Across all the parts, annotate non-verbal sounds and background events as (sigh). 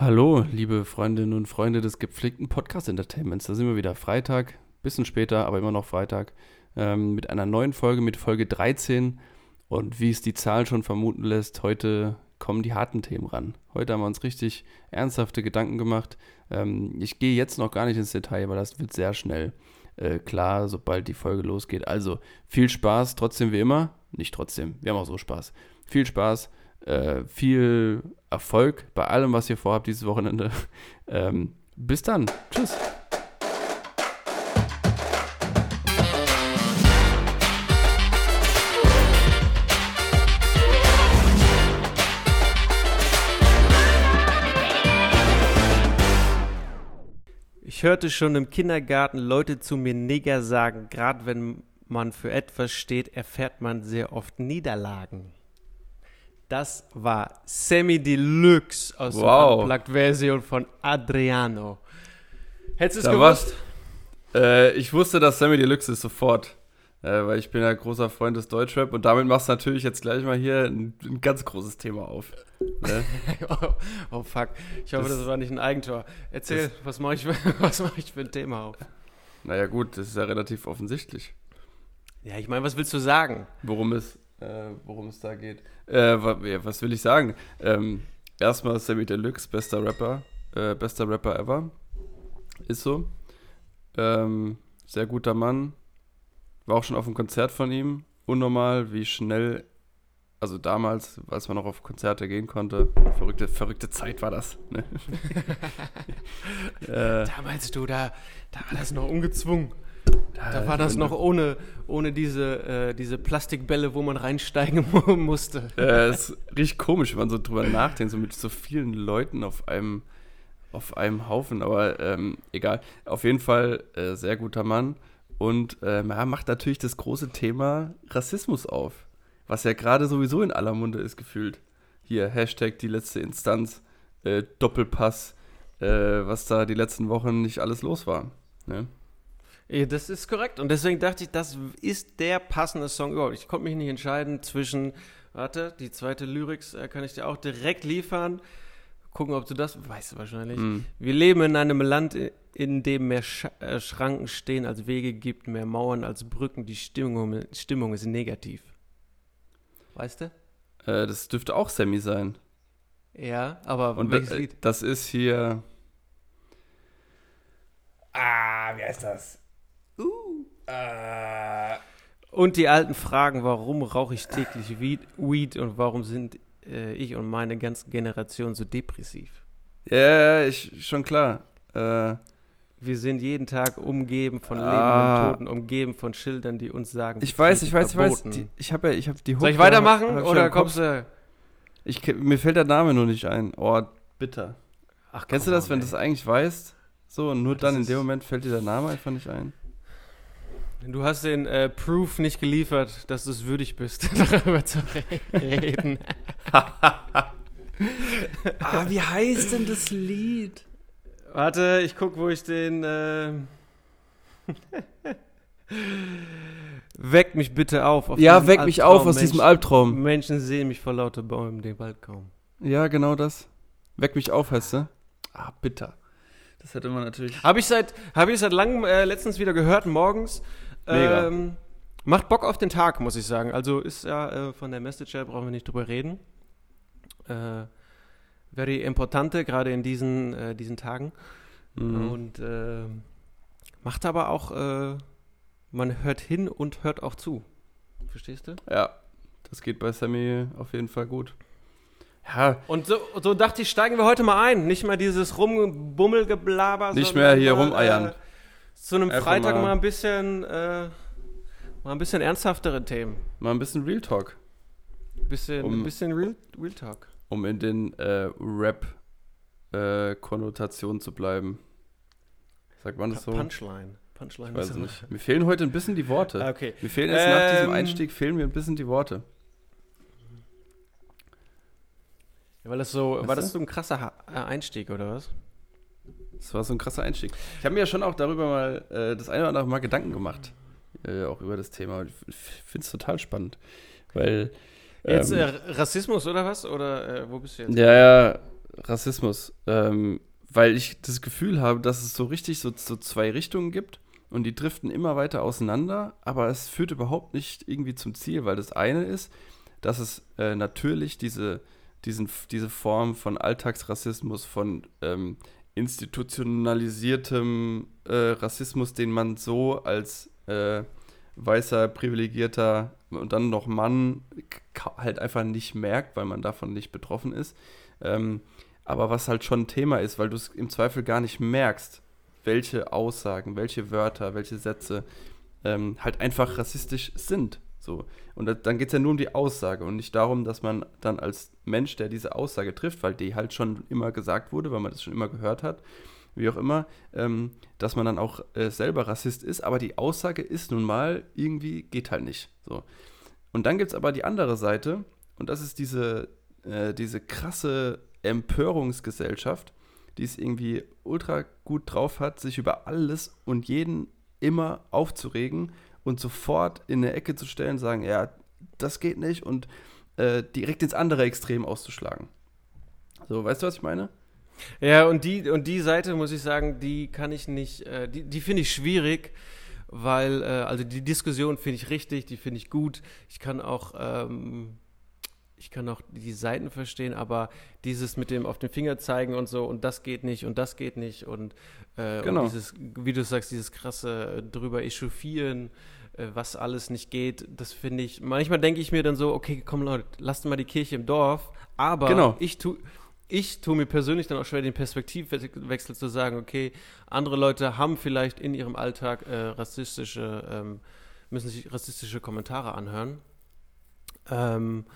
Hallo, liebe Freundinnen und Freunde des gepflegten Podcast-Entertainments. Da sind wir wieder Freitag, bisschen später, aber immer noch Freitag, ähm, mit einer neuen Folge, mit Folge 13. Und wie es die Zahl schon vermuten lässt, heute kommen die harten Themen ran. Heute haben wir uns richtig ernsthafte Gedanken gemacht. Ähm, ich gehe jetzt noch gar nicht ins Detail, weil das wird sehr schnell äh, klar, sobald die Folge losgeht. Also viel Spaß, trotzdem wie immer. Nicht trotzdem, wir haben auch so Spaß. Viel Spaß äh, viel Erfolg bei allem, was ihr vorhabt dieses Wochenende. (laughs) Ähm, bis dann. Tschüss. Ich hörte schon im Kindergarten Leute zu mir Neger sagen, gerade wenn man für etwas steht, erfährt man sehr oft Niederlagen. Das war Semi Deluxe aus Wow. der Unplugged-Version von Adriano. Hättest du es gewusst? Äh, ich wusste, dass Sammy Deluxe ist sofort. Äh, weil ich bin ja großer Freund des Deutschrap und damit machst du natürlich jetzt gleich mal hier ein, ein ganz großes Thema auf. Ne? (laughs) oh, oh fuck. Ich hoffe, das, Das- war nicht ein Eigentor. Erzähl, was mache ich, (laughs) was mach ich für ein Thema auf? naja gut, das ist ja relativ offensichtlich, Ja, ich meine, was willst du sagen? worum es, äh, worum es da geht. Äh, was will ich sagen? Ähm, erstmal Sammy Deluxe, bester Rapper, äh, bester Rapper ever. Ist so. Ähm, sehr guter Mann. War auch schon auf einem Konzert von ihm. Unnormal, wie schnell, also damals, als man noch auf Konzerte gehen konnte. Verrückte, verrückte Zeit war das. Ne? (laughs) äh, Damals, du, da, da war das noch ungezwungen. Da war das noch ohne, ohne diese, äh, diese Plastikbälle, wo man reinsteigen (laughs) mu- musste. Äh, es riecht komisch, wenn man so drüber nachdenkt, so mit so vielen Leuten auf einem, auf einem Haufen, aber ähm, egal. Auf jeden Fall äh, sehr guter Mann und ähm, er macht natürlich das große Thema Rassismus auf, was ja gerade sowieso in aller Munde ist gefühlt. Hier, Hashtag die letzte Instanz, äh, Doppelpass, äh, was da die letzten Wochen nicht alles los war. Ne? Das ist korrekt. Und deswegen dachte ich, das ist der passende Song überhaupt. Ich konnte mich nicht entscheiden zwischen, warte, die zweite Lyrics äh, kann ich dir auch direkt liefern. Gucken, ob du das, weißt du wahrscheinlich. Mm. Wir leben in einem Land, in dem mehr Sch äh, Schranken stehen als Wege gibt, mehr Mauern als Brücken. Die Stimmung, Stimmung ist negativ. Weißt du? Äh, das dürfte auch Sammy sein. Ja, aber Und welches äh, Lied? das ist hier. Ah, wie heißt das? Uh. Und die alten Fragen, warum rauche ich täglich Weed, und warum sind äh, ich und meine ganze Generation so depressiv? Ja, ja, ich, schon klar. Äh, Wir sind jeden Tag umgeben von Ah. lebenden Toten, umgeben von Schildern, die uns sagen, ich weiß, ich weiß, ich weiß. verboten. Die, ich habe ja, ich habe die Soll ich Hook- weitermachen hab ich oder kommst du? Ich, mir fällt der Name nur nicht ein. Oh, bitter. Ach, Kennst du das, on, wenn du das eigentlich weißt? So, und nur Das dann in dem Moment fällt dir der Name einfach nicht ein. Du hast den äh, Proof nicht geliefert, dass du es würdig bist, (laughs) darüber zu reden. (laughs) ah, wie heißt denn das Lied? Warte, ich guck, wo ich den. Äh (laughs) Weck mich bitte auf. auf Ja, diesem weck mich Albtraum. auf aus diesem Menschen- Albtraum. Menschen sehen mich vor lauter Bäumen den Wald kaum. Ja, genau das. Weck mich auf, heißt du? Ah, bitter. Das hätte man natürlich. Habe ich seit, habe ich seit langem äh, letztens wieder gehört, morgens. Mega. Ähm, macht Bock auf den Tag, muss ich sagen. Also ist ja äh, von der Message her, brauchen wir nicht drüber reden. Äh, very importante, gerade in diesen, äh, diesen Tagen. Mhm. Und äh, macht aber auch, äh, man hört hin und hört auch zu. Verstehst du? Ja, das geht bei Sammy auf jeden Fall gut. Ja, Und so, so dachte ich, steigen wir heute mal ein. Nicht mehr dieses Rumbummelgeblaber. Nicht mehr hier mal, rumeiern. Äh, zu einem Einfach Freitag mal- mal, ein bisschen, äh, mal ein bisschen ernsthaftere Themen. mal ein bisschen Real Talk. Ein bisschen, Um- ein bisschen Real, Real Talk. um in den äh, Rap-Konnotationen zu bleiben. Sagt man das so? Punchline. Punchline Ich weiß nicht. Mir fehlen heute ein bisschen die Worte. Ah, Okay. Mir fehlen jetzt nach diesem Ähm, Einstieg fehlen mir ein bisschen die Worte. Ja, weil das so, Weißt war das so ein krasser Ha- äh, Einstieg, oder was? Das war so ein krasser Einstieg. Ich habe mir ja schon auch darüber mal äh, das eine oder andere Mal Gedanken gemacht. Äh, auch über das Thema. Ich finde es total spannend. Weil. Jetzt ähm, äh, Rassismus oder was? Oder äh, wo bist du jetzt? Ja, ja, Rassismus, ähm, weil ich das Gefühl habe, dass es so richtig so, so zwei Richtungen gibt und die driften immer weiter auseinander, aber es führt überhaupt nicht irgendwie zum Ziel, weil das eine ist, dass es äh, natürlich diese, diesen, diese Form von Alltagsrassismus, von ähm, institutionalisiertem äh, Rassismus, den man so als äh, weißer, privilegierter und dann noch Mann halt einfach nicht merkt, weil man davon nicht betroffen ist. Ähm, aber was halt schon ein Thema ist, weil du es im Zweifel gar nicht merkst, welche Aussagen, welche Wörter, welche Sätze ähm, halt einfach rassistisch sind. So. Und dann geht es ja nur um die Aussage und nicht darum, dass man dann als Mensch, der diese Aussage trifft, weil die halt schon immer gesagt wurde, weil man das schon immer gehört hat, wie auch immer, ähm, dass man dann auch äh, selber Rassist ist, aber die Aussage ist nun mal irgendwie, geht halt nicht. So. Und dann gibt es aber die andere Seite, und das ist diese, äh, diese krasse Empörungsgesellschaft, die es irgendwie ultra gut drauf hat, sich über alles und jeden immer aufzuregen und sofort in eine Ecke zu stellen, sagen, ja, das geht nicht und äh, direkt ins andere Extrem auszuschlagen. So, weißt du, was ich meine? Ja, und die, und die Seite, muss ich sagen, die kann ich nicht, äh, die, die finde ich schwierig, weil, äh, also die Diskussion finde ich richtig, die finde ich gut. Ich kann auch, ähm, ich kann auch die Seiten verstehen, aber dieses mit dem auf den Finger zeigen und so und das geht nicht und das geht nicht und, äh, genau. und dieses, wie du sagst, dieses krasse drüber echauffieren, äh, was alles nicht geht, das finde ich, manchmal denke ich mir dann so, okay, komm Leute, lasst mal die Kirche im Dorf, aber genau. ich tue ich tue mir persönlich dann auch schwer, den Perspektivwechsel zu sagen, okay, andere Leute haben vielleicht in ihrem Alltag äh, rassistische, ähm, müssen sich rassistische Kommentare anhören. Ähm,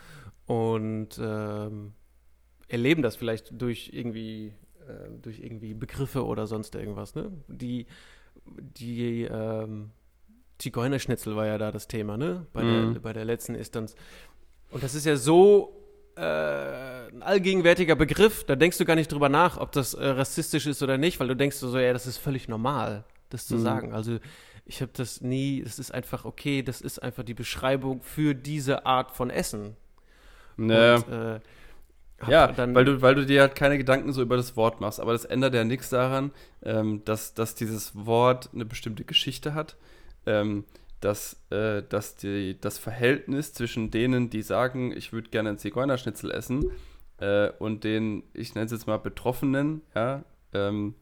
und ähm, erleben das vielleicht durch irgendwie, äh, durch irgendwie Begriffe oder sonst irgendwas. Ne? Die, die ähm, Zigeunerschnitzel war ja da das Thema, ne? Bei, mhm. der, bei der letzten Instanz. Und das ist ja so äh, ein allgegenwärtiger Begriff, da denkst du gar nicht drüber nach, ob das äh, rassistisch ist oder nicht, weil du denkst so, ja, das ist völlig normal, das zu mhm. sagen. Also ich habe das nie, es ist einfach okay, das ist einfach die Beschreibung für diese Art von Essen. Nee. Und, äh, ja, weil du, weil du dir halt keine Gedanken so über das Wort machst. Aber das ändert ja nichts daran, ähm, dass, dass dieses Wort eine bestimmte Geschichte hat. Ähm, dass, äh, dass die, das Verhältnis zwischen denen, die sagen, ich würde gerne einen Zigeunerschnitzel essen, äh, und den, ich nenne es jetzt mal Betroffenen, ja, ähm,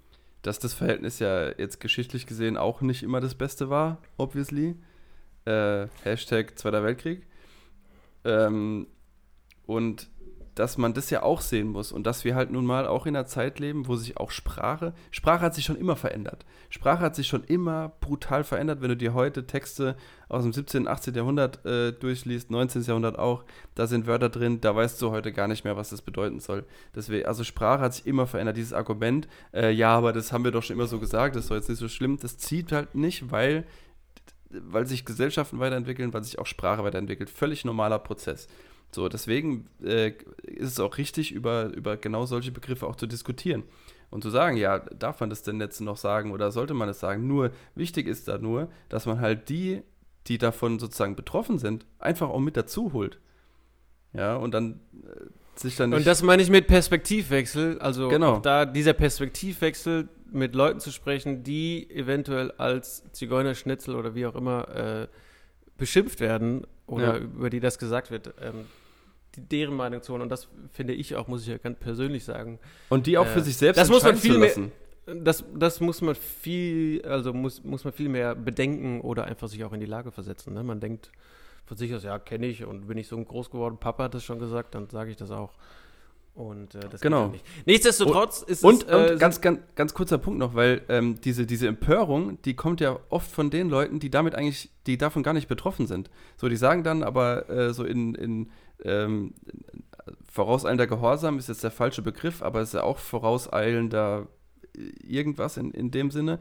dass das Verhältnis ja jetzt geschichtlich gesehen auch nicht immer das Beste war, obviously. Äh, Hashtag Zweiter Weltkrieg. Ähm, und dass man das ja auch sehen muss und dass wir halt nun mal auch in einer Zeit leben, wo sich auch Sprache, Sprache hat sich schon immer verändert. Sprache hat sich schon immer brutal verändert. Wenn du dir heute Texte aus dem 17., 18. Jahrhundert äh, durchliest, 19. Jahrhundert auch, da sind Wörter drin, da weißt du heute gar nicht mehr, was das bedeuten soll. Deswegen, also Sprache hat sich immer verändert. Dieses Argument, äh, ja, aber das haben wir doch schon immer so gesagt, das ist doch jetzt nicht so schlimm, das zieht halt nicht, weil weil sich Gesellschaften weiterentwickeln, weil sich auch Sprache weiterentwickelt. Völlig normaler Prozess. So, deswegen äh, ist es auch richtig, über, über genau solche Begriffe auch zu diskutieren. Und zu sagen, ja, darf man das denn jetzt noch sagen oder sollte man es sagen? Nur, wichtig ist da nur, dass man halt die, die davon sozusagen betroffen sind, einfach auch mit dazu holt. Ja, und dann äh, sich dann nicht. Und das meine ich mit Perspektivwechsel, also genau. da dieser Perspektivwechsel mit Leuten zu sprechen, die eventuell als Zigeunerschnitzel oder wie auch immer äh, beschimpft werden oder ja. über die das gesagt wird. Ähm, die, deren Meinung zu holen. Und das finde ich auch, muss ich ja ganz persönlich sagen. Und die auch für äh, sich selbst das muss man viel mehr, das, das muss man viel, also muss, muss man viel mehr bedenken oder einfach sich auch in die Lage versetzen. Ne? Man denkt von sich aus, ja, kenne ich und bin ich so groß geworden, Papa hat das schon gesagt, dann sage ich das auch. Und äh, das genau. nicht. Nichtsdestotrotz und, ist und, es. Äh, und ganz, ganz, ganz kurzer Punkt noch, weil ähm, diese, diese Empörung, die kommt ja oft von den Leuten, die damit eigentlich, die davon gar nicht betroffen sind. So, die sagen dann aber äh, so in, in ähm, vorauseilender Gehorsam ist jetzt der falsche Begriff, aber es ist ja auch vorauseilender irgendwas in, in dem Sinne.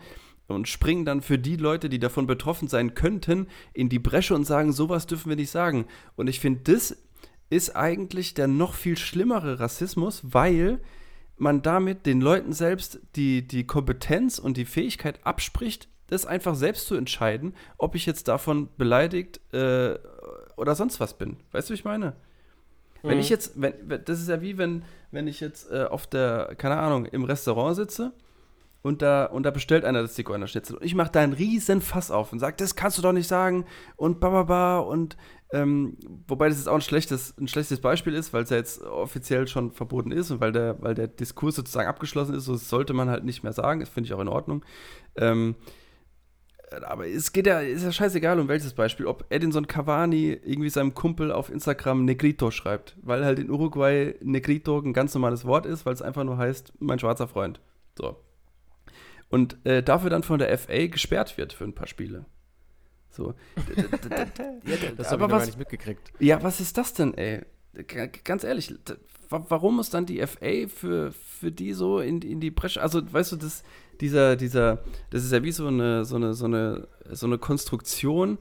Und springen dann für die Leute, die davon betroffen sein könnten, in die Bresche und sagen, sowas dürfen wir nicht sagen. Und ich finde, das ist eigentlich der noch viel schlimmere Rassismus, weil man damit den Leuten selbst die, die Kompetenz und die Fähigkeit abspricht, das einfach selbst zu entscheiden, ob ich jetzt davon beleidigt äh, oder sonst was bin. Weißt du, wie ich meine? Wenn mhm. ich jetzt, wenn, das ist ja wie wenn, wenn ich jetzt äh, auf der, keine Ahnung, im Restaurant sitze und da, und da bestellt einer das Zigeunerschnitzel und ich mache da einen riesen Fass auf und sage, das kannst du doch nicht sagen und bababa und ähm, wobei das jetzt auch ein schlechtes, ein schlechtes Beispiel ist, weil es ja jetzt offiziell schon verboten ist und weil der, weil der Diskurs sozusagen abgeschlossen ist, so sollte man halt nicht mehr sagen, das finde ich auch in Ordnung. Ähm, aber es geht ja, ist ja scheißegal, um welches Beispiel. Ob Edinson Cavani irgendwie seinem Kumpel auf Instagram Negrito schreibt, weil halt in Uruguay Negrito ein ganz normales Wort ist, weil es einfach nur heißt, mein schwarzer Freund. So. Und äh, dafür dann von der FA gesperrt wird für ein paar Spiele. So. (laughs) ja, das habe ich was, gar nicht mitgekriegt. Ja, was ist das denn, ey? Ganz ehrlich, warum muss dann die FA für, für die so in, in die Bresche? Also, weißt du, das, dieser, dieser, das ist ja wie so eine, so eine, so eine, so eine Konstruktion,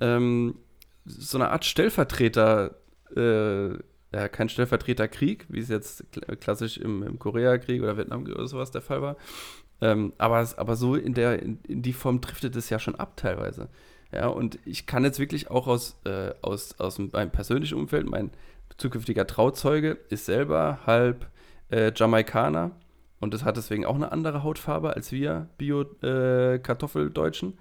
ähm, so eine Art Stellvertreter, äh, ja, kein Stellvertreterkrieg, wie es jetzt klassisch im, im Koreakrieg oder Vietnamkrieg oder sowas der Fall war. Ähm, aber, aber so in, der, in, in die Form driftet es ja schon ab teilweise. Ja, und ich kann jetzt wirklich auch aus, äh, aus, aus meinem persönlichen Umfeld, mein zukünftiger Trauzeuge ist selber halb äh, Jamaikaner und das hat deswegen auch eine andere Hautfarbe als wir Bio-Kartoffeldeutschen.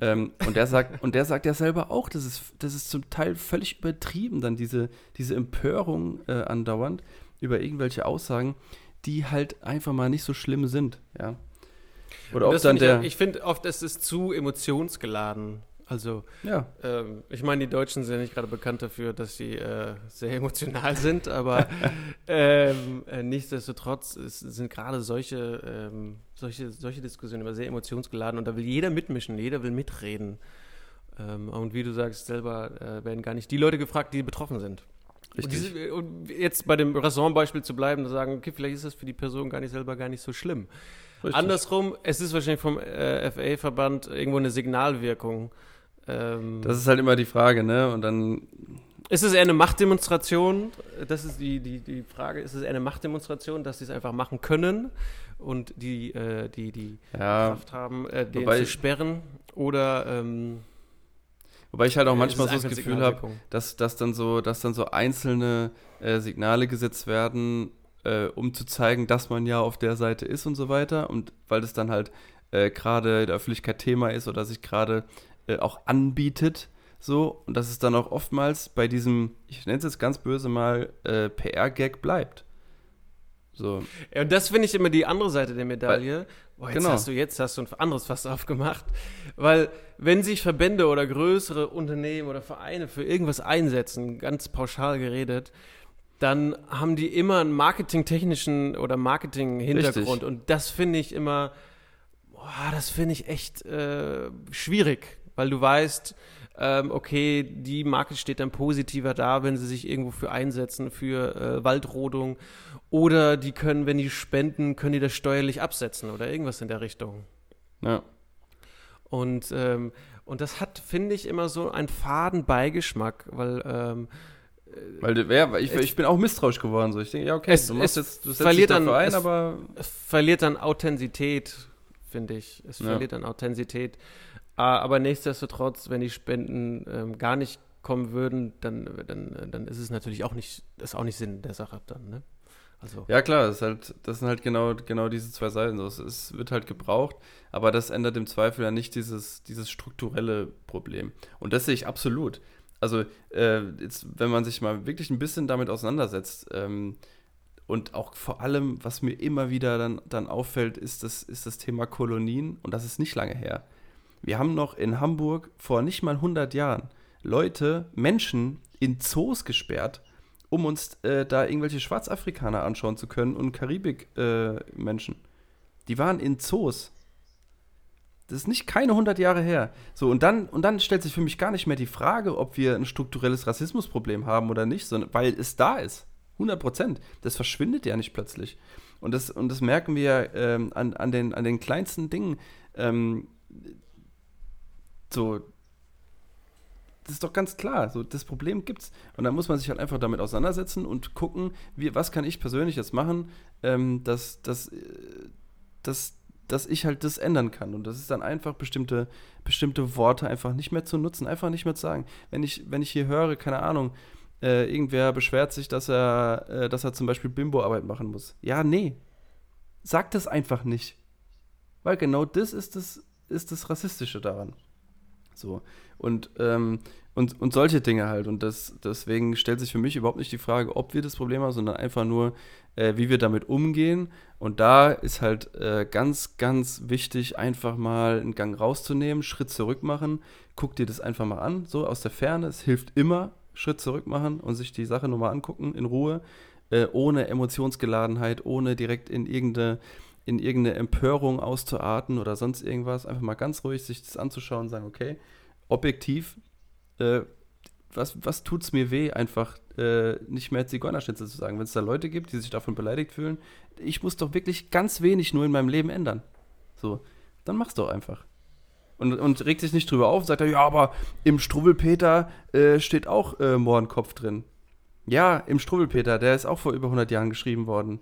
Äh, ähm, und der sagt, und der sagt ja selber auch, das ist, das ist zum Teil völlig übertrieben, dann diese, diese Empörung äh, andauernd über irgendwelche Aussagen, die halt einfach mal nicht so schlimm sind, ja. Oder ob dann der. Ich, ich finde oft, es ist zu emotionsgeladen. Also, ja. ähm, ich meine, die Deutschen sind ja nicht gerade bekannt dafür, dass sie äh, sehr (laughs) emotional sind, aber (laughs) ähm, äh, nichtsdestotrotz ist, sind gerade solche, ähm, solche, solche Diskussionen immer sehr emotionsgeladen und da will jeder mitmischen, jeder will mitreden. Ähm, und wie du sagst, selber äh, werden gar nicht die Leute gefragt, die betroffen sind. Und, diese, und, jetzt bei dem Restaurantbeispiel zu bleiben, zu sagen, okay, vielleicht ist das für die Person gar nicht selber gar nicht so schlimm. Richtig. Andersrum, es ist wahrscheinlich vom äh, FA-Verband irgendwo eine Signalwirkung ähm, das ist halt immer die Frage, ne? Und dann. Ist es eher eine Machtdemonstration? Das ist die, die, die Frage. Ist es eher eine Machtdemonstration, dass sie es einfach machen können und die, äh, die, die ja, Kraft haben, äh, den zu sperren? Oder. Ähm, Wobei ich halt auch manchmal so das Gefühl habe, dass, dass, dann so, dass dann so einzelne äh, Signale gesetzt werden, äh, um zu zeigen, dass man ja auf der Seite ist und so weiter. Und weil das dann halt äh, gerade in der Öffentlichkeit Thema ist oder sich gerade äh, auch anbietet. So, und dass es dann auch oftmals bei diesem, ich nenne es jetzt ganz böse mal, äh, PR-Gag bleibt. So. Ja, und das finde ich immer die andere Seite der Medaille. Boah, jetzt genau. hast du jetzt hast du ein anderes Fass aufgemacht. Weil, wenn sich Verbände oder größere Unternehmen oder Vereine für irgendwas einsetzen, ganz pauschal geredet, dann haben die immer einen marketingtechnischen oder Marketing-Hintergrund. Und das finde ich immer, boah, das finde ich echt äh, schwierig weil du weißt, ähm, okay, die Marke steht dann positiver da, wenn sie sich irgendwo für einsetzen, für äh, Waldrodung. Oder die können, wenn die spenden, können die das steuerlich absetzen oder irgendwas in der Richtung. Ja. Und, ähm, und das hat, finde ich, immer so einen faden Beigeschmack, weil ähm, weil ja, ich, ich, bin auch misstrauisch geworden. So. Ich denke, ja, okay, es, du machst es jetzt, du verliert dann, ein, aber. Es verliert dann Authentizität, finde ich. Es ja. verliert dann Authentizität. Ah, aber nichtsdestotrotz, wenn die Spenden ähm, gar nicht kommen würden, dann, dann, dann ist es natürlich auch nicht, ist auch nicht Sinn der Sache dann, ne? Also. Ja, klar, das, halt, das sind halt genau, genau diese zwei Seiten. So, es wird halt gebraucht, aber das ändert im Zweifel ja nicht dieses, dieses strukturelle Problem. Und das sehe ich absolut. Also, äh, jetzt, wenn man sich mal wirklich ein bisschen damit auseinandersetzt, ähm, und auch vor allem, was mir immer wieder dann, dann auffällt, ist das, ist das Thema Kolonien. Und das ist nicht lange her. Wir haben noch in Hamburg vor nicht mal 100 Jahren Leute, Menschen in Zoos gesperrt, um uns äh, da irgendwelche Schwarzafrikaner anschauen zu können und Karibik-Menschen. Äh, die waren in Zoos. Das ist nicht keine 100 Jahre her. So, und dann, und dann stellt sich für mich gar nicht mehr die Frage, ob wir ein strukturelles Rassismusproblem haben oder nicht, sondern weil es da ist. 100 Prozent. Das verschwindet ja nicht plötzlich. Und das, und das merken wir ähm, an, an, den, an den kleinsten Dingen. Ähm, so, das ist doch ganz klar. So, das Problem gibt's. Und dann muss man sich halt einfach damit auseinandersetzen und gucken, wie, was kann ich persönlich jetzt machen, ähm, dass, dass, äh, dass, dass ich halt das ändern kann. Und das ist dann einfach bestimmte, bestimmte Worte einfach nicht mehr zu nutzen, einfach nicht mehr zu sagen. Wenn ich, wenn ich hier höre, keine Ahnung, äh, irgendwer beschwert sich, dass er, äh, dass er zum Beispiel Bimbo-Arbeit machen muss. Ja, nee. Sag das einfach nicht. Weil genau das ist das, ist das Rassistische daran. So. Und, ähm, und, und solche Dinge halt. Und das, deswegen stellt sich für mich überhaupt nicht die Frage, ob wir das Problem haben, sondern einfach nur, äh, wie wir damit umgehen. Und da ist halt äh, ganz, ganz wichtig, einfach mal einen Gang rauszunehmen, Schritt zurück machen. Guck dir das einfach mal an, so aus der Ferne. Es hilft immer, Schritt zurück machen und sich die Sache nochmal angucken in Ruhe, äh, ohne Emotionsgeladenheit, ohne direkt in irgendeine, in irgendeine Empörung auszuarten oder sonst irgendwas. Einfach mal ganz ruhig sich das anzuschauen und sagen, okay, objektiv, äh, was, was tut es mir weh, einfach äh, nicht mehr Zigeunerschnitzel zu sagen? Wenn es da Leute gibt, die sich davon beleidigt fühlen, ich muss doch wirklich ganz wenig nur in meinem Leben ändern. So, dann mach's doch einfach. Und, und regt sich nicht drüber auf sagt, ja, aber im Struwwelpeter äh, steht auch äh, Mohrenkopf drin. Ja, im Struwwelpeter, der ist auch vor über 100 Jahren geschrieben worden.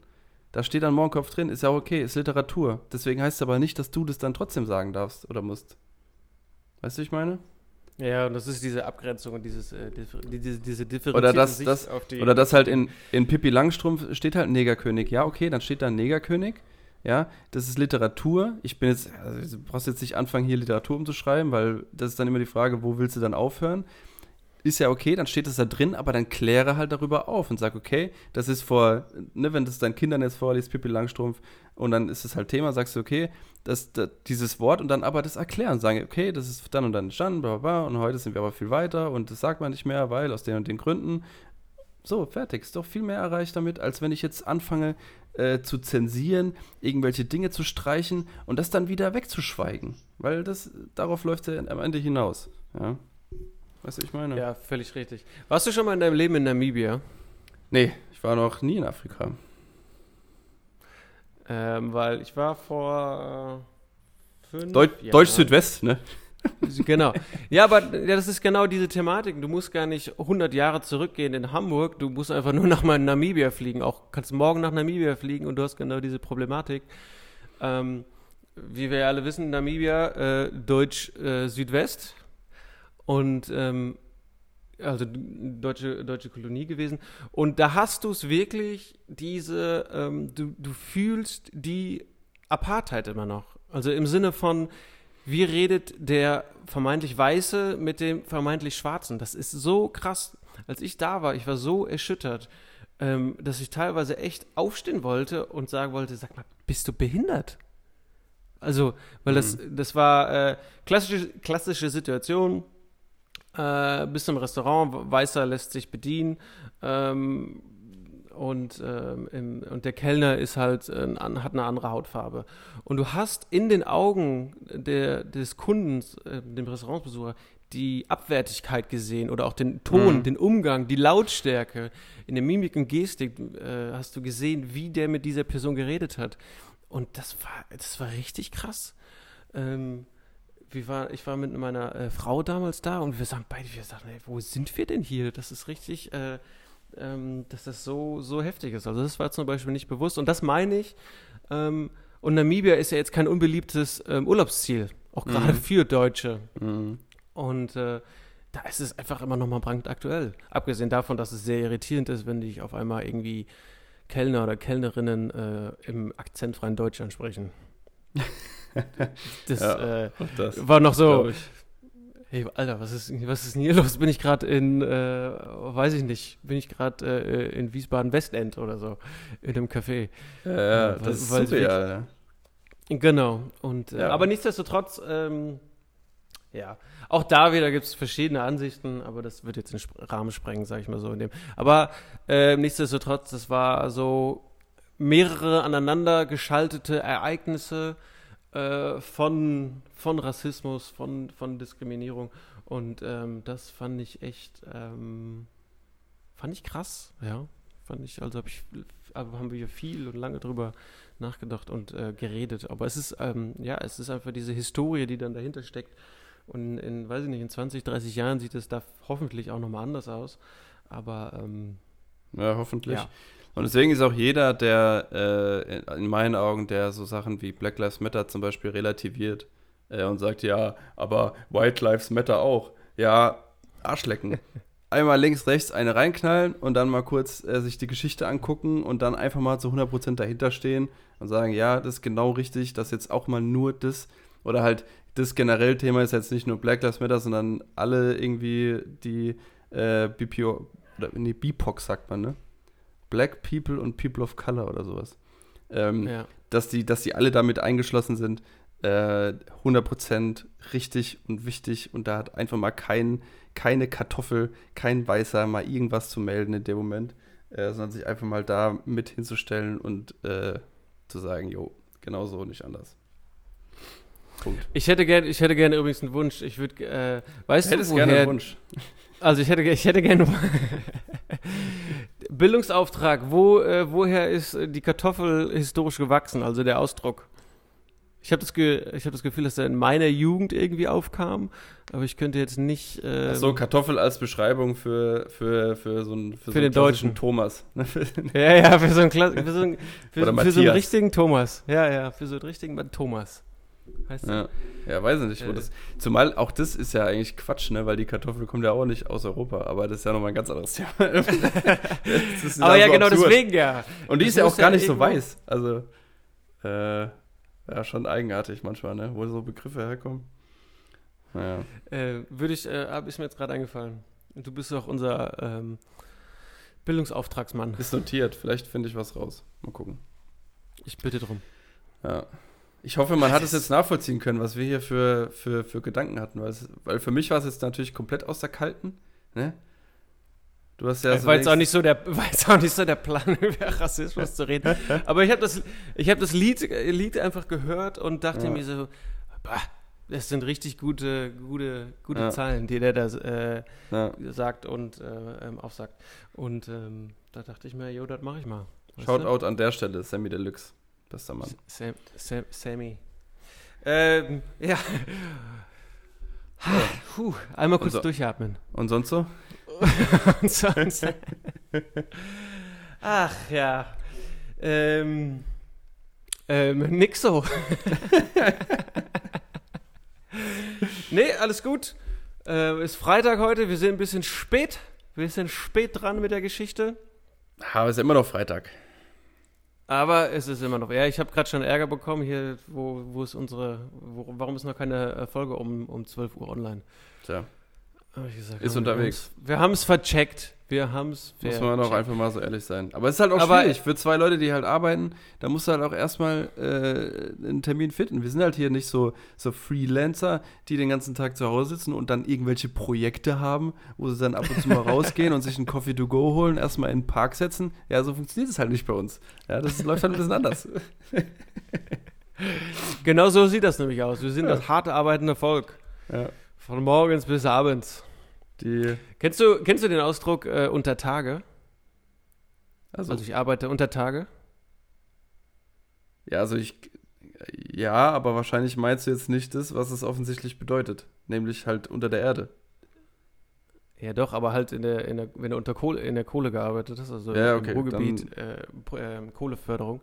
Da steht dann Mohrenkopf drin, ist ja okay, ist Literatur. Deswegen heißt es aber nicht, dass du das dann trotzdem sagen darfst oder musst. Weißt du, ich meine? Ja, und das ist diese Abgrenzung und dieses, äh, diese, diese differenzierte oder das, Sicht das, auf die... Oder das halt in, in Pippi Langstrumpf steht halt Negerkönig. Ja, okay, dann steht da Negerkönig. Ja, das ist Literatur. Ich bin jetzt, also du brauchst jetzt nicht anfangen, hier Literatur umzuschreiben, weil das ist dann immer die Frage, wo willst du dann aufhören? Ist ja okay, dann steht das da drin, aber dann kläre halt darüber auf und sag, okay, das ist vor, ne, wenn das deinen Kindern jetzt vorliest, Pippi Langstrumpf, und dann ist es halt Thema, sagst du, okay, das, das, dieses Wort und dann aber das erklären, sagen, okay, das ist dann und dann entstanden, bla, bla, bla, und heute sind wir aber viel weiter und das sagt man nicht mehr, weil aus den und den Gründen. So, fertig. Ist doch viel mehr erreicht damit, als wenn ich jetzt anfange, äh, zu zensieren, irgendwelche Dinge zu streichen und das dann wieder wegzuschweigen. Weil das, darauf läuft es ja am Ende hinaus. Ja. Weißt du, ich meine? Ja, völlig richtig. Warst du schon mal in deinem Leben in Namibia? Nee, ich war noch nie in Afrika. Ähm, weil ich war vor äh, fünf Deu Jahren. Deutsch Südwest, ne? (laughs) genau. Ja, aber ja, das ist genau diese Thematik. Du musst gar nicht 100 Jahre zurückgehen in Hamburg. Du musst einfach nur nach Namibia fliegen. Auch kannst morgen nach Namibia fliegen und du hast genau diese Problematik. Ähm, wie wir ja alle wissen, Namibia, äh, Deutsch äh, Südwest und ähm, also deutsche, deutsche Kolonie gewesen. Und da hast du es wirklich, diese, ähm, du, du fühlst die Apartheid immer noch. Also im Sinne von, wie redet der vermeintlich Weiße mit dem vermeintlich Schwarzen? Das ist so krass. Als ich da war, ich war so erschüttert, ähm, dass ich teilweise echt aufstehen wollte und sagen wollte, sag mal, bist du behindert? Also, weil mhm. das, das war äh, klassische, klassische Situation. Äh, bist im Restaurant, Weißer lässt sich bedienen. Ähm, und, ähm, im, und der Kellner ist halt, äh, hat eine andere Hautfarbe. Und du hast in den Augen der, des Kundens, äh, dem Restaurantsbesucher, die Abwertigkeit gesehen oder auch den Ton, mhm. den Umgang, die Lautstärke. In der Mimik und Gestik äh, hast du gesehen, wie der mit dieser Person geredet hat. Und das war, das war richtig krass. Ähm, wir war, ich war mit meiner äh, Frau damals da und wir sagen beide, wir sagen, ey, wo sind wir denn hier? Das ist richtig, äh, ähm, dass das so, so heftig ist. Also das war zum Beispiel nicht bewusst. Und das meine ich. Ähm, und Namibia ist ja jetzt kein unbeliebtes ähm, Urlaubsziel, auch gerade mhm. für Deutsche. Mhm. Und äh, da ist es einfach immer noch mal brandaktuell. Abgesehen davon, dass es sehr irritierend ist, wenn dich auf einmal irgendwie Kellner oder Kellnerinnen äh, im akzentfreien Deutsch ansprechen. (laughs) (laughs) das, ja, äh, das war noch so, hey, Alter, was ist, was ist denn hier los? Bin ich gerade in, äh, weiß ich nicht, bin ich gerade äh, in Wiesbaden-Westend oder so, in einem Café. Ja, ja äh, das ist surreal, ja. Genau, und, äh, ja. aber nichtsdestotrotz, ähm, ja, auch da wieder gibt es verschiedene Ansichten, aber das wird jetzt den Rahmen sprengen, sage ich mal so in dem. Aber äh, nichtsdestotrotz, das war so mehrere aneinander geschaltete Ereignisse, äh, von, von Rassismus, von, von Diskriminierung. Und ähm, das fand ich echt, ähm, fand ich krass, ja. Fand ich, also hab ich, haben wir viel und lange drüber nachgedacht und äh, geredet. Aber es ist, ähm, ja, es ist einfach diese Historie, die dann dahinter steckt. Und in, weiß ich nicht, in 20, 30 Jahren sieht es da hoffentlich auch nochmal anders aus. Aber ähm, ja, hoffentlich. Ja. Und deswegen ist auch jeder, der äh, in meinen Augen, der so Sachen wie Black Lives Matter zum Beispiel relativiert äh, und sagt, ja, aber White Lives Matter auch. Ja, Arschlecken. (laughs) einmal links, rechts eine reinknallen und dann mal kurz äh, sich die Geschichte angucken und dann einfach mal zu 100% dahinter stehen und sagen, ja, das ist genau richtig, dass jetzt auch mal nur das oder halt das generell Thema ist jetzt nicht nur Black Lives Matter, sondern alle irgendwie die äh, BPO, oder nee, BIPOC sagt man, ne? Black People und People of Color oder sowas. Ähm, Ja. dass, die, dass die alle damit eingeschlossen sind, äh, 100% richtig und wichtig und da hat einfach mal kein, keine Kartoffel, kein Weißer mal irgendwas zu melden in dem Moment, äh, sondern sich einfach mal da mit hinzustellen und äh, zu sagen, jo, genau so, nicht anders. Punkt. Ich hätte gerne, ich hätte gerne übrigens einen Wunsch. Ich würde, äh, weißt du, gerne woher, einen Wunsch. Also ich hätte, ich hätte gerne (laughs) Bildungsauftrag. Wo, äh, woher ist äh, die Kartoffel historisch gewachsen? Also der Ausdruck. Ich habe das, Ge ich hab das Gefühl, dass er in meiner Jugend irgendwie aufkam, aber ich könnte jetzt nicht. Ähm, Ach so, Kartoffel als Beschreibung für, für, für so einen, für so den einen Deutschen. Thomas. (laughs) Ja, ja, für so einen, Kla für so einen, für, für so einen richtigen Thomas. Ja, ja, für so einen richtigen Thomas. Heißt ja. ja, weiß ich nicht. Wo Äh. das, zumal auch das ist ja eigentlich Quatsch, ne? weil die Kartoffel kommt ja auch nicht aus Europa, aber das ist ja nochmal ein ganz anderes Thema. (laughs) Aber ja, so genau absurd. deswegen ja. Und die Das ist ja auch gar nicht so weiß. Also, äh, ja, schon eigenartig manchmal, ne? wo so Begriffe herkommen. Naja. Äh, würde ich, äh, ist mir jetzt gerade eingefallen. Du bist doch unser ähm, Bildungsauftragsmann. Ist notiert, vielleicht finde ich was raus. Mal gucken. Ich bitte drum. Ja. Ich hoffe, man hat es jetzt nachvollziehen können, was wir hier für, für, für Gedanken hatten. Weil, für mich war es jetzt natürlich komplett aus der Kalten. Ne? Du hast ja so war, jetzt auch nicht so der, (laughs) war jetzt auch nicht so der Plan, (laughs) über Rassismus zu reden. (laughs) Aber ich habe das, ich hab das Lied, Lied einfach gehört und dachte Ja. mir so, bah, das sind richtig gute, gute, gute Ja. Zahlen, die der da äh, ja. sagt und äh, ähm, aufsagt. Und ähm, da dachte ich mir, jo, das mache ich mal. Weißt Shout du? out an der Stelle, Sammy Deluxe. Bester Mann. Sam, Sam, Sammy. Ähm, (laughs) ja. Puh, einmal kurz Unser- durchatmen. Und sonst so? (laughs) Und sonst. Ach ja. Ähm, ähm, nix so. (laughs) nee, alles gut. Äh, ist Freitag heute, wir sind ein bisschen spät. Wir sind spät dran mit der Geschichte. Aber es ist immer noch Freitag. Aber es ist immer noch. Ja, ich habe gerade schon Ärger bekommen hier, wo, wo ist unsere. Wo, warum ist noch keine äh, Folge um, um 12 Uhr online? Tja, Hab ich gesagt, Ist wir unterwegs. Wir haben es vercheckt. Wir haben es muss man doch einfach mal so ehrlich sein. Aber es ist halt auch Aber- schwierig. Für zwei Leute, die halt arbeiten, da musst du halt auch erstmal äh, einen Termin finden. Wir sind halt hier nicht so, so Freelancer, die den ganzen Tag zu Hause sitzen und dann irgendwelche Projekte haben, wo sie dann ab und zu mal (laughs) rausgehen und sich einen Coffee to go holen, erstmal in den Park setzen. Ja, so funktioniert es halt nicht bei uns. Ja, das läuft halt ein bisschen anders. Genau so sieht das nämlich aus. Wir sind Ja. das hart arbeitende Volk. Ja, Von morgens bis abends. Die, Kennst du, kennst du den Ausdruck äh, unter Tage? also, Also ich arbeite unter Tage. ja, also ich, ja, aber wahrscheinlich meinst du jetzt nicht das, was es offensichtlich bedeutet. Nämlich halt unter der Erde. Ja doch, aber halt in der, in der wenn du unter Kohle, in der Kohle gearbeitet hast, also Ja, okay, im Ruhrgebiet, äh, ähm, Kohleförderung,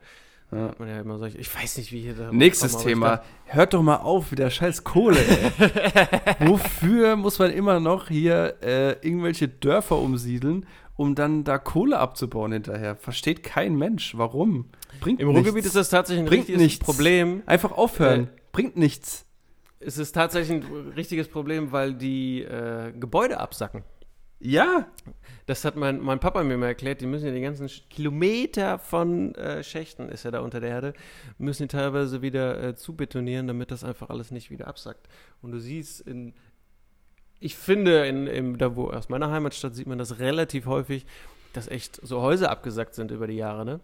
Ja. man ja immer solche, ich weiß nicht, wie hier da Nächstes Thema. Hört doch mal auf mit der scheiß Kohle, ey. (laughs) Wofür muss man immer noch hier äh, irgendwelche Dörfer umsiedeln, um dann da Kohle abzubauen hinterher? Versteht kein Mensch. Warum? Bringt Im nichts. Ruhrgebiet ist das tatsächlich ein Bringt richtiges nichts. Problem. Einfach aufhören. Äh, Bringt nichts. Es ist tatsächlich ein richtiges Problem, weil die äh, Gebäude absacken. Ja. Das hat mein, mein Papa mir mal erklärt, die müssen ja die ganzen Kilometer von äh, Schächten, ist ja da unter der Erde, müssen die teilweise wieder äh, zubetonieren, damit das einfach alles nicht wieder absackt. Und du siehst in, ich finde, in, in, da wo aus meiner Heimatstadt sieht man das relativ häufig, dass echt so Häuser abgesackt sind über die Jahre, ne?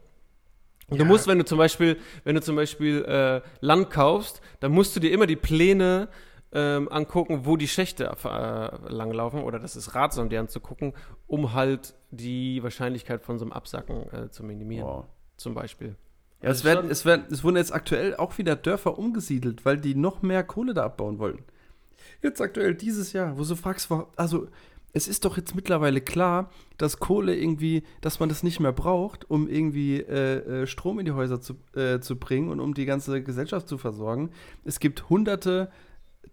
Und du Ja. musst, wenn du zum Beispiel, wenn du zum Beispiel äh, Land kaufst, dann musst du dir immer die Pläne ähm, angucken, wo die Schächte äh, langlaufen, oder das ist ratsam, die anzugucken, um halt die Wahrscheinlichkeit von so einem Absacken äh, zu minimieren, Wow. zum Beispiel. Ja, es, Also werden, es, werden, es wurden jetzt aktuell auch wieder Dörfer umgesiedelt, weil die noch mehr Kohle da abbauen wollten. Jetzt aktuell dieses Jahr, wo du fragst, also es ist doch jetzt mittlerweile klar, dass Kohle irgendwie, dass man das nicht mehr braucht, um irgendwie äh, äh, Strom in die Häuser zu, äh, zu bringen und um die ganze Gesellschaft zu versorgen. Es gibt hunderte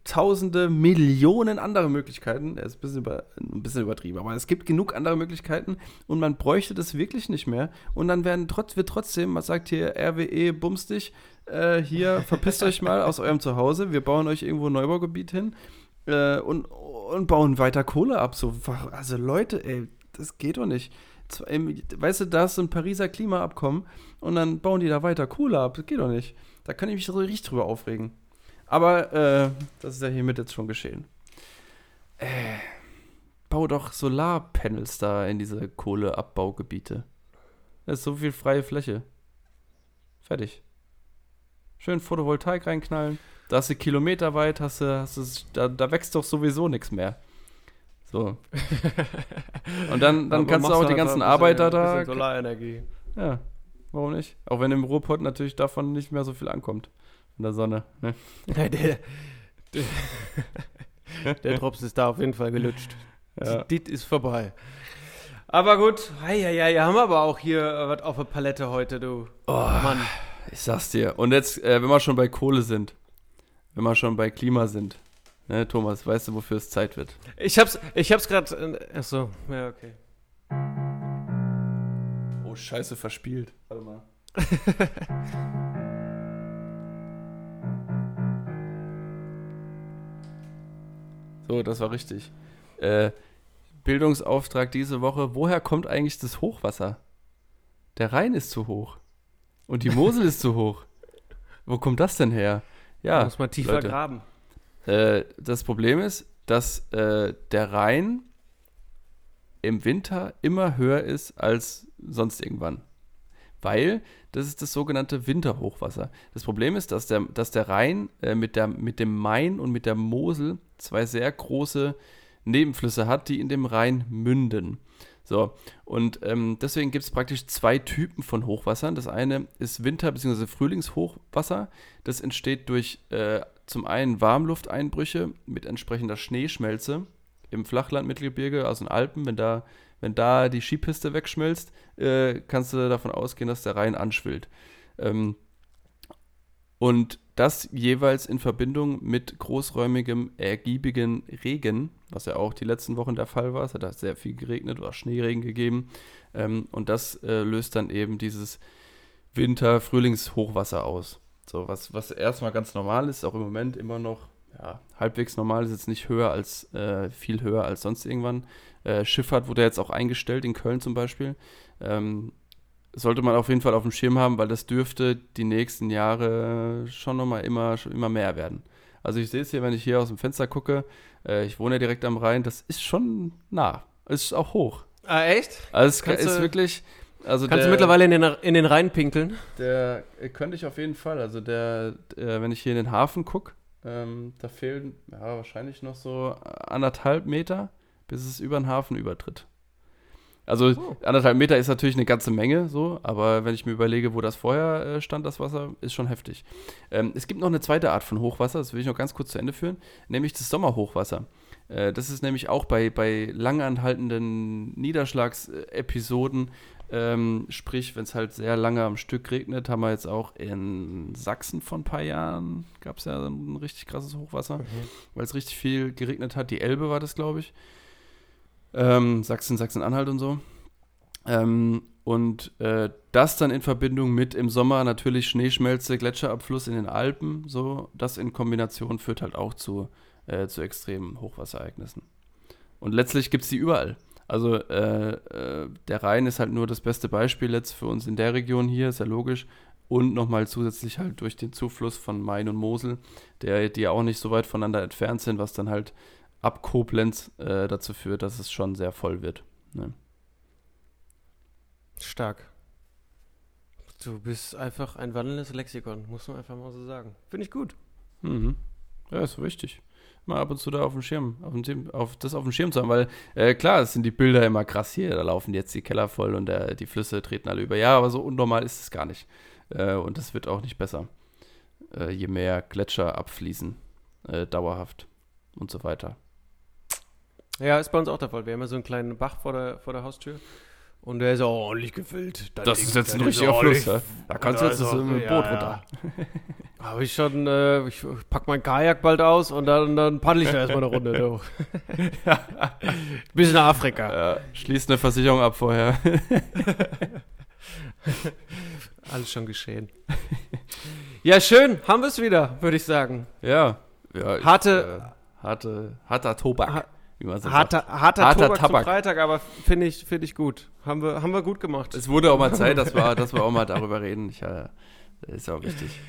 tausende, Millionen andere Möglichkeiten. Er ist ein bisschen, über, ein bisschen übertrieben, aber es gibt genug andere Möglichkeiten und man bräuchte das wirklich nicht mehr. Und dann werden trotz, wird trotzdem, man sagt hier RWE, bums dich, äh, hier verpisst euch mal aus eurem Zuhause, wir bauen euch irgendwo ein Neubaugebiet hin äh, und, und bauen weiter Kohle ab. So, also Leute, ey, das geht doch nicht. Weißt du, da ist so ein Pariser Klimaabkommen und dann bauen die da weiter Kohle ab. Das geht doch nicht. Da kann ich mich so richtig drüber aufregen. Aber äh, das ist ja hiermit jetzt schon geschehen. Äh, bau doch Solarpanels da in diese Kohleabbaugebiete. Da ist so viel freie Fläche. Fertig. Schön Photovoltaik reinknallen. Da hast du kilometerweit, hast du, hast du, da, da wächst doch sowieso nichts mehr. So. (laughs) Und dann, dann kannst du auch die halt ganzen Arbeiter da. Solarenergie. Ja, warum nicht? Auch wenn im Ruhrpott natürlich davon nicht mehr so viel ankommt. In der Sonne. Ne? der, der, (laughs) der Drops ist da auf jeden Fall gelutscht. Ja. Das ist vorbei. Aber gut, ja, ja, ja, haben wir aber auch hier was auf der Palette heute, du. Oh, Mann. Ich sag's dir. Und jetzt, äh, wenn wir schon bei Kohle sind, wenn wir schon bei Klima sind, Ne, Thomas, weißt du, wofür es Zeit wird? Ich hab's, ich hab's gerade. Äh, achso, ja, okay. Oh, scheiße, verspielt. Warte mal. (laughs) so, das war richtig. Äh, Bildungsauftrag diese Woche. Woher kommt eigentlich das Hochwasser? Der Rhein ist zu hoch. Und die Mosel ist zu (laughs) hoch. Wo kommt das denn her? Ja. Da muss man tiefer Leute, graben. Äh, das Problem ist, dass äh, der Rhein im Winter immer höher ist als sonst irgendwann. Weil das ist das sogenannte Winterhochwasser. Das Problem ist, dass der, dass der Rhein äh, mit, der, mit dem Main und mit der Mosel zwei sehr große Nebenflüsse hat, die in dem Rhein münden. So, und ähm, deswegen gibt es praktisch zwei Typen von Hochwassern. Das eine ist Winter- bzw. Frühlingshochwasser. Das entsteht durch äh, zum einen Warmlufteinbrüche mit entsprechender Schneeschmelze im Flachland, Mittelgebirge, also in Alpen. Wenn da, wenn da die Skipiste wegschmilzt, äh, kannst du davon ausgehen, dass der Rhein anschwillt. Ähm, und das jeweils in Verbindung mit großräumigem, ergiebigen Regen, was ja auch die letzten Wochen der Fall war. Es hat sehr viel geregnet oder Schneeregen gegeben. Ähm, und das äh, löst dann eben dieses Winter-Frühlingshochwasser aus. So, was, was erstmal ganz normal ist, auch im Moment immer noch ja, halbwegs normal, ist jetzt nicht höher als, äh, viel höher als sonst irgendwann. Äh, Schifffahrt wurde jetzt auch eingestellt, in Köln zum Beispiel. Ähm, sollte man auf jeden Fall auf dem Schirm haben, weil das dürfte die nächsten Jahre schon nochmal immer, immer mehr werden. Also ich sehe es hier, wenn ich hier aus dem Fenster gucke, äh, ich wohne ja direkt am Rhein, das ist schon nah. Ist auch hoch. Ah, echt? Also es ist wirklich, also Kannst der, du mittlerweile in den, in den Rhein pinkeln? Der äh, könnte ich auf jeden Fall. Also der, der wenn ich hier in den Hafen gucke, ähm, da fehlen ja, wahrscheinlich noch so anderthalb Meter, bis es über den Hafen übertritt. Also oh. anderthalb Meter ist natürlich eine ganze Menge, so, aber wenn ich mir überlege, wo das vorher äh, stand, das Wasser, ist schon heftig. Ähm, es gibt noch eine zweite Art von Hochwasser, das will ich noch ganz kurz zu Ende führen, nämlich das Sommerhochwasser. Äh, das ist nämlich auch bei, bei langanhaltenden Niederschlagsepisoden ähm, sprich, wenn es halt sehr lange am Stück regnet, haben wir jetzt auch in Sachsen vor ein paar Jahren, gab es ja ein richtig krasses Hochwasser, mhm. weil es richtig viel geregnet hat. Die Elbe war das, glaube ich. Ähm, Sachsen, Sachsen-Anhalt und so. Ähm, und äh, das dann in Verbindung mit im Sommer natürlich Schneeschmelze, Gletscherabfluss in den Alpen, so, das in Kombination führt halt auch zu, äh, zu extremen Hochwasserereignissen. Und letztlich gibt es die überall. Also äh, äh, der Rhein ist halt nur das beste Beispiel jetzt für uns in der Region hier, ist ja logisch. Und nochmal zusätzlich halt durch den Zufluss von Main und Mosel, der, die ja auch nicht so weit voneinander entfernt sind, was dann halt ab Koblenz äh, dazu führt, dass es schon sehr voll wird. Ne? Stark. Du bist einfach ein wandelndes Lexikon, muss man einfach mal so sagen. Finde ich gut. Mhm. Ja, ist wichtig mal ab und zu da auf dem Schirm, auf, dem, auf das auf dem Schirm zu haben, weil äh, klar, es sind die Bilder immer krass hier, da laufen jetzt die Keller voll und der, die Flüsse treten alle über. Ja, aber so unnormal ist es gar nicht. Äh, und das wird auch nicht besser, äh, je mehr Gletscher abfließen, äh, dauerhaft und so weiter. Ja, ist bei uns auch der Fall. Wir haben ja so einen kleinen Bach vor der, vor der Haustür. Und der ist auch ordentlich gefüllt. Das, das ist jetzt ein richtiger Fluss, ja? Da kannst du jetzt so mit dem Boot runter. (laughs) Habe ich schon, äh, ich pack mein Kajak bald aus und dann, dann paddel ich da erstmal eine Runde. (laughs) Du. (laughs) Bis nach Afrika. Ja, schließt eine Versicherung ab vorher. Alles schon geschehen. ja, schön, haben wir es wieder, würde ich sagen. Ja. ja ich, Harte, äh, harte, harter Tobak, Ha- harter, sagt. harter, Harter Tobak, Tabak. zum Freitag, aber finde ich, find ich gut. Haben wir, haben wir gut gemacht. Es wurde auch mal Zeit, dass wir, dass wir auch mal darüber reden. Ich, äh, ist ja auch wichtig.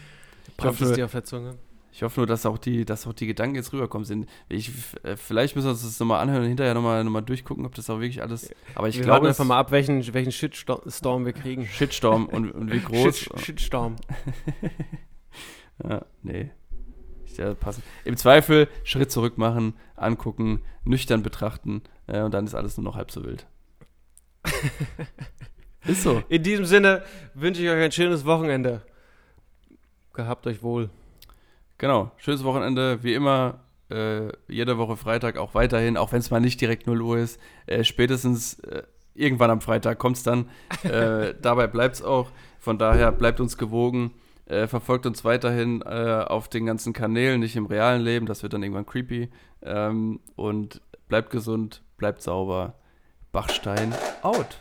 Ich hoffe, dir auf der Zunge? ich hoffe nur, dass auch die, dass auch die Gedanken jetzt rüberkommen sind. Ich, äh, vielleicht müssen wir uns das nochmal anhören und hinterher nochmal noch mal durchgucken, ob das auch wirklich alles. Aber ich wir glaube, einfach mal ab, welchen, welchen Shitstorm wir kriegen. Shitstorm und, und wie groß. Shit, Shitstorm. (laughs) Ja, nee. Ich, ja, passen. Im Zweifel Schritt zurück machen, angucken, nüchtern betrachten äh, und dann ist alles nur noch halb so wild. (laughs) ist so. In diesem Sinne wünsche ich euch ein schönes Wochenende. Gehabt euch wohl. Genau. Schönes Wochenende, wie immer. Äh, jede Woche Freitag auch weiterhin, auch wenn es mal nicht direkt 0 Uhr ist. Äh, spätestens äh, irgendwann am Freitag kommt es dann. Äh, (laughs) dabei bleibt es auch. Von daher bleibt uns gewogen. Äh, verfolgt uns weiterhin äh, auf den ganzen Kanälen, nicht im realen Leben. Das wird dann irgendwann creepy. Ähm, und bleibt gesund, bleibt sauber. Bachstein out.